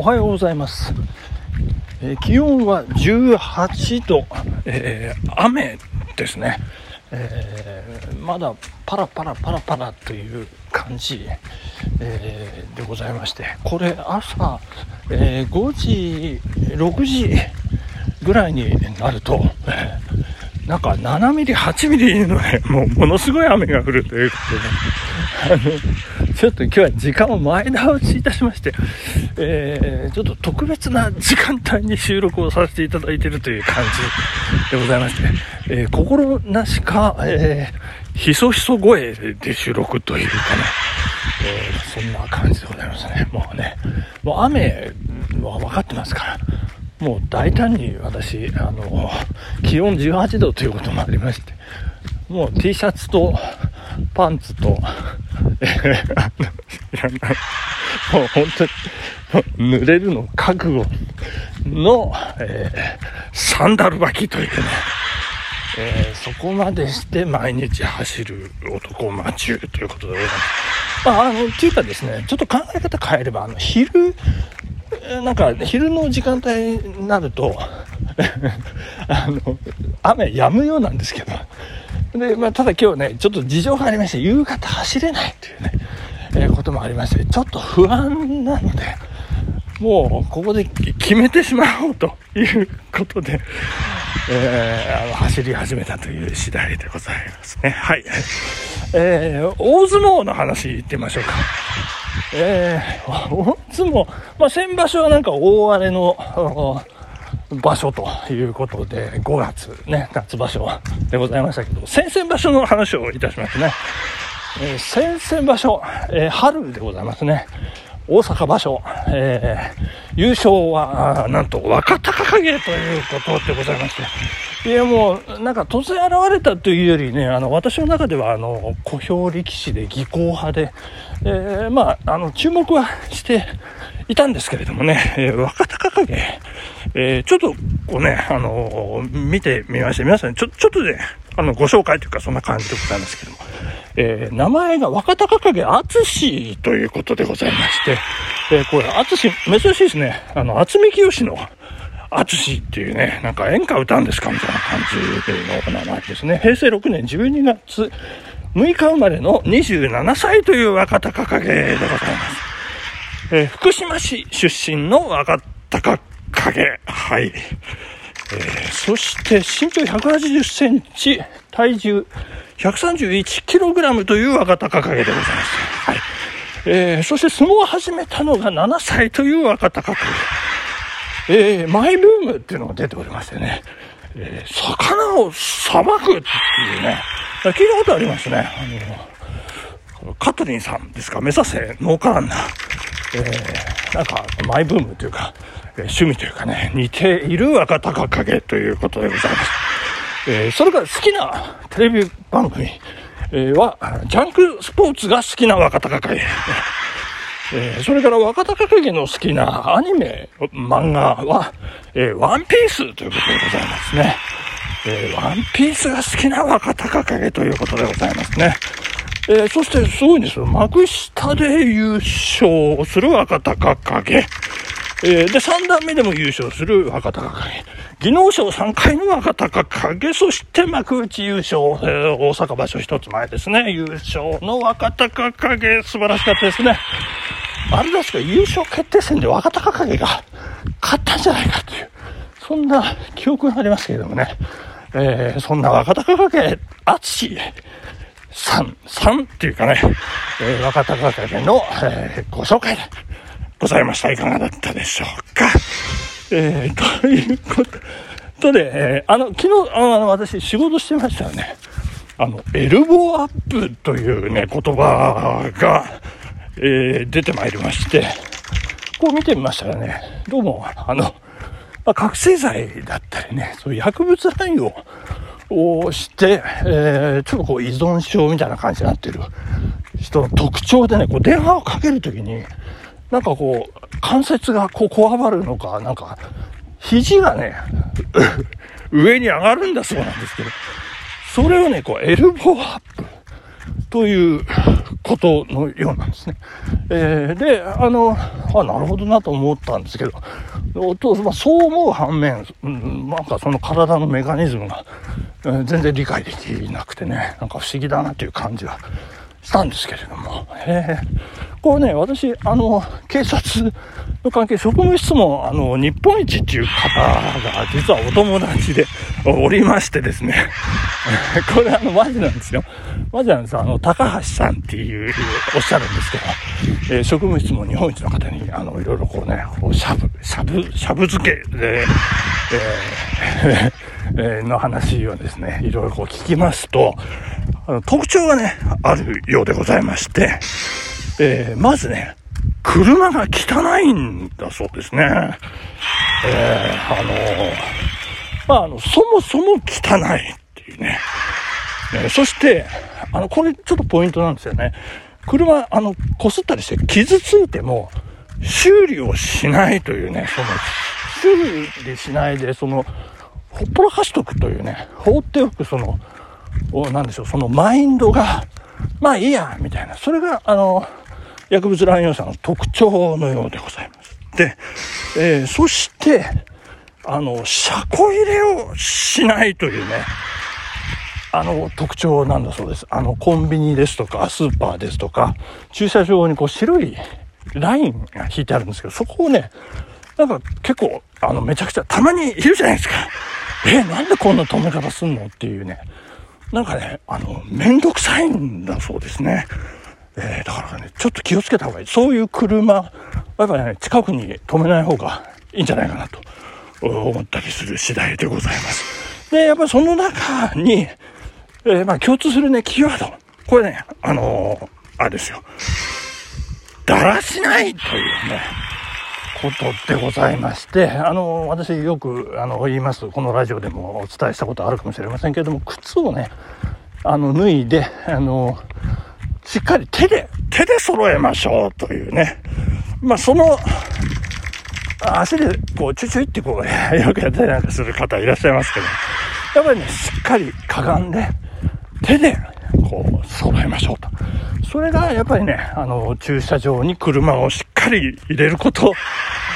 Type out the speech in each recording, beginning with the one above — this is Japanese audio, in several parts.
おはようございます。えー気温は18度、えー雨ですね、えーまだパラパラパラパラという感じ、えーでございまして、これ朝、えー5時、6時ぐらいになると、えーなんか7ミリ、8ミリのね、もうものすごい雨が降るということで、あの、ちょっと今日は時間を前倒しいたしまして、えーちょっと特別な時間帯に収録をさせていただいているという感じでございまして、えー心なしか、えーひそひそ声で収録というかね、えーそんな感じでございますね。もうね、もう雨は分かってますから、もう大胆に私、あの、気温18度ということもありまして、もう T シャツとパンツと、いらない、もう本当に、濡れるの覚悟の、えーサンダル履きというね、えーそこまでして毎日走る男マチューということでございます。まあ、あの、っていうかですね、ちょっと考え方変えれば、あの、昼、なんか、昼の時間帯になると、あの、雨止むようなんですけど、で、まあ、ただ今日ね、ちょっと事情がありまして、夕方走れないというね、えーこともありまして、ちょっと不安なので、もうここで決めてしまおうということで、えーあの走り始めたという次第でございますね。はい。えー大相撲の話いってみましょうか。えー大相撲、まあ、先場所はなんか大荒れの場所ということで、5月ね、夏場所でございましたけど、先々場所の話をいたしますね。えー先々場所、えー春でございますね。大阪場所、えー優勝は、なんと若隆景ということでございまして。いや、もう、なんか突然現れたというよりね、あの、私の中では、あの、小兵力士で技巧派で、えまあ、あの、注目はしていたんですけれどもね、えー若隆景、えーちょっと、こうね、あの見てみまして、皆さん、ちょ、ちょっとね、あの、ご紹介というか、そんな感じでございますけども、えー名前が若隆景敦ということでございまして、えーこれ、敦、珍しいですね。あの、渥美清の敦っていうね、なんか演歌歌うんですかみたいな感じの名前ですね。平成6年12月6日生まれの27歳という若隆景でございます。えー福島市出身の若隆景。はい。えーそして身長180センチ、体重131キログラムという若隆景でございます。はい。えーそして相撲を始めたのが7歳という若隆景。えーマイブームっていうのが出ておりましてね、えー魚をさばくっていうね、聞いたことありますね。あのカトリンさんですか、目指せノーカランナー。えーなんか、マイブームというか、えー趣味というかね、似ている若隆景ということでございます。えーそれから好きなテレビ番組、えは、ジャンクスポーツが好きな若隆景。えーそれから若隆景の好きなアニメ、漫画は、えーワンピースということでございますね。えーワンピースが好きな若隆景ということでございますね。えー、そしてすごいんですよ。幕下で優勝する若隆景。えー、で、3段目でも優勝する若隆景。技能賞3回の若隆景、そして幕内優勝、えー、大阪場所1つ前ですね。優勝の若隆景、素晴らしかったですね。あれですか、優勝決定戦で若隆景が勝ったんじゃないかという、そんな記憶がありますけれどもね。えー、そんな若隆景、熱し、3、3っていうかね、えー、若隆景の、えー、ご紹介でございました。いかがだったでしょうか。えー、ということで、えー、あの、昨日、あの、私仕事してましたよね。あの、エルボーアップというね、言葉が、えー、出てまいりまして、こう見てみましたらね、どうも、あの、まあ、覚醒剤だったりね、そういう薬物乱用をして、えーちょっとこう依存症みたいな感じになってる人の特徴でね、こう電話をかけるときに、なんかこう、関節がこう、こわばるのか、なんか、肘がね、上に上がるんだそうなんですけど、それをね、こう、エルボーアップということのようなんですね。えー、で、あの、あ、なるほどなと思ったんですけど、とまあ、そう思う反面、うん、なんかその体のメカニズムが、えー、全然理解できなくてね、なんか不思議だなという感じはしたんですけれども、え。ー、これね、私、あの、警察の関係、職務質問、あの、日本一っていう方が実はお友達でおりましてですね、これあの、マジなんですよ。マジなんですあの、高橋さんっていう、おっしゃるんですけど、えー、職務質問日本一の方に、あの、いろいろこうね、こうしゃぶ、しゃぶ、しゃぶ漬けで、えー、えー、の話をですね、いろいろこう聞きますと、あの特徴がね、あるようでございまして、えー、まずね、車が汚いんだそうですね。えー、あのまあ、あの、そもそも汚いっていうね。え、そして、あの、これちょっとポイントなんですよね。車、あの、擦ったりして傷ついても、修理をしないというね、その、修理しないで、その、ほっぽらかしとくというね、放っておくその、なんでしょう、そのマインドが、まあいいや、みたいな。それが、あの、薬物乱用者の特徴のようでございます。で、えー、そして、あの、車庫入れをしないというね、あの、特徴なんだそうです。あの、コンビニですとか、スーパーですとか、駐車場にこう白いラインが引いてあるんですけど、そこをね、なんか結構、あの、めちゃくちゃ、たまにいるじゃないですか。え、なんでこんな止め方すんの？っていうね。なんかね、あの、めんどくさいんだそうですね。えー、だからね、ちょっと気をつけた方がいい。そういう車、やっぱね、近くに止めない方がいいんじゃないかなと思ったりする次第でございます。で、やっぱりその中に、えー、まあ共通するね、キーワード。これね、あのー、あれですよ。だらしないというね、ことでございまして、あの、私よく、あの、言います。このラジオでもお伝えしたことあるかもしれませんけれども、靴をね、あの、脱いで、あの、しっかり手で、手で揃えましょうというね。まあ、その、足でこう、チュチュってこう、よくやったりなんかする方いらっしゃいますけど、やっぱりね、しっかりかがんで、手で、こう、揃えましょうと。それが、やっぱりね、あの、駐車場に車をしっかり入れること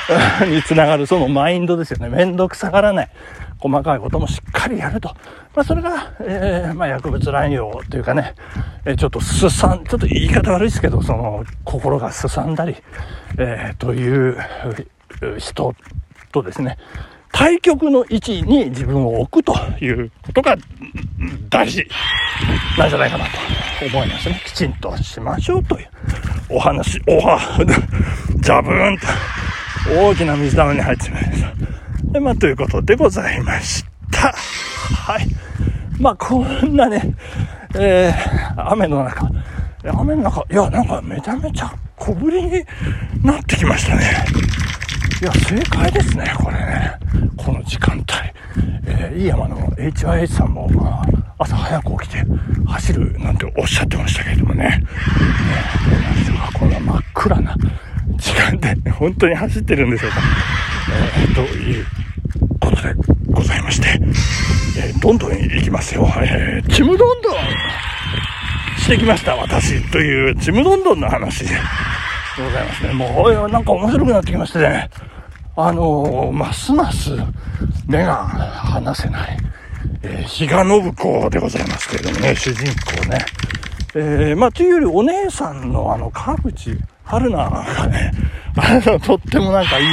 につながる、そのマインドですよね。めんどくさがらない。細かいこともしっかりやると。まあ、それが、えー、まあ、薬物乱用というかね、えー、ちょっとすさん、ちょっと言い方悪いですけど、その、心がすさんだり、えー、という人とですね、対極の位置に自分を置くということが大事なんじゃないかなと思いますね。きちんとしましょうというお話、おは、ジャブーンと大きな水玉に入ってしまいました。で、まあ、ということでございました。はい。まあ、こんなね、えー、雨の中、雨の中、いや、なんかめちゃめちゃ小降りになってきましたね。いや、正解ですね、これね。この時間帯。えー、いい山の HYH さんも、まあ、朝早く起きて走るなんておっしゃってましたけれどもね。ねどうなんでしょうか。この真っ暗な時間で、本当に走ってるんでしょうか？えー、ということでございまして、えー、どんどん行きますよ。えー、ちむどんどんしてきました、私。というちむどんどんの話でございますね。もう、なんか面白くなってきましてね。あのー、ますます目が離せない、えー、比嘉信子でございますけれどもね、主人公ね。えー、まあ、というよりお姉さんのあの、川口春菜がね、あの、とってもなんかいい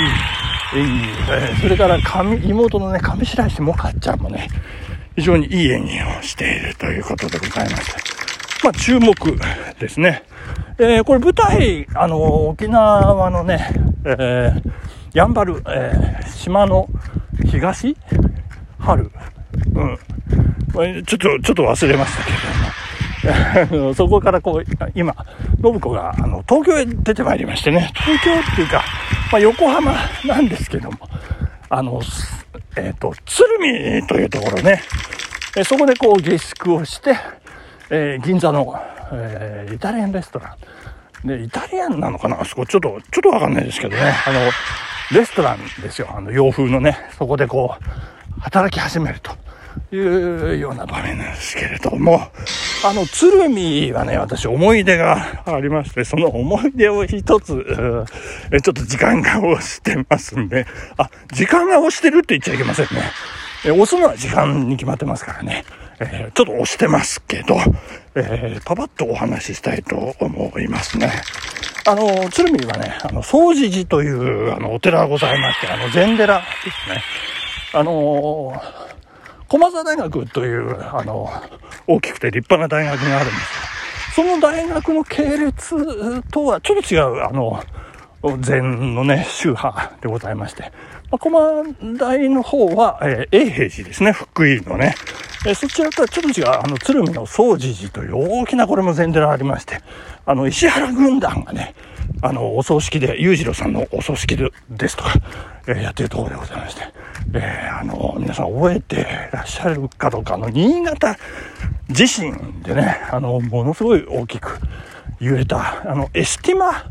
演技、えー、それから妹のね、上白石萌歌ちゃんもね、非常にいい演技をしているということでございまして、まあ、注目ですね。えー、これ舞台、あの、沖縄のね、えー、やんばる、えー、島の東？春、うん。ちょっと、ちょっと忘れましたけども。そこからこう、今、信子が、あの、東京へ出てまいりましてね、東京っていうか、まあ、横浜なんですけども、あの、えっ、ー、と、鶴見というところね、えそこでこう下宿をして、えー、銀座の、えー、イタリアンレストラン。で、イタリアンなのかな？あそこ、ちょっと、ちょっとわかんないですけどね、あの、レストランですよ。あの、洋風のね、そこでこう、働き始めるというような場面なんですけれども、あの、鶴見はね、私思い出がありまして、その思い出を一つ、えちょっと時間が押してますんで、あ、時間が押してるって言っちゃいけませんね。え押すのは時間に決まってますからね。えー、ちょっと押してますけど、えー、パパッとお話ししたいと思いますね。あの、鶴見はね、あの、総持寺という、あの、お寺がございまして、あの、禅寺ですね。あの駒沢大学という、あの、大きくて立派な大学があるんです。その大学の系列とはちょっと違う、あの、禅のね、宗派でございまして、まあ、駒大の方は、えー、永平寺ですね、福井のね。えー、そちらとはちょっと違う、あの、鶴見の総持寺という大きなこれも禅寺ありまして、あの、石原軍団がね、あの、お葬式で、裕次郎さんのお葬式でですとか、えー、やってるところでございまして、えー、あの、皆さん覚えてらっしゃるかどうか、あの、新潟地震でね、あの、ものすごい大きく揺れた、あの、エスティマ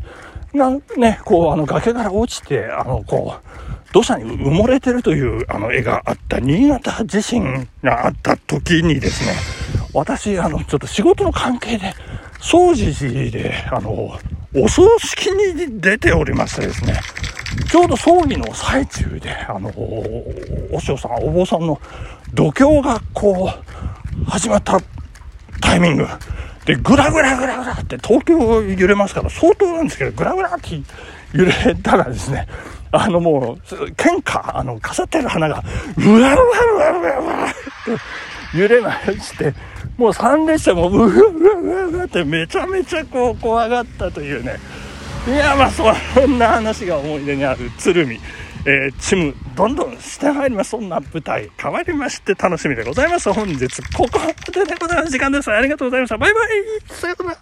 がね、こう、あの、崖から落ちて、あの、こう、土砂に埋もれてるというあの絵があった新潟地震があった時にですね、私、あの、ちょっと仕事の関係で、総持寺で、あの、お葬式に出ておりましてですね、ちょうど葬儀の最中で、あの、お師匠さん、お坊さんの度胸がこう、始まったタイミング。で、ぐらぐらぐらぐらって東京揺れますから相当なんですけど、ぐらぐらって揺れたらですね、あのもう、剣か、あの、飾ってる花が、うわうわうわうわうわって揺れまして、もう参列車もうわうわうわうわってめちゃめちゃこう怖がったというね。いや、まあそんな話が思い出にある鶴見。えー、チム、どんどんしてまいります。そんな舞台、変わりまして楽しみでございます。本日、ここまででございます。時間です。ありがとうございました。バイバイさよなら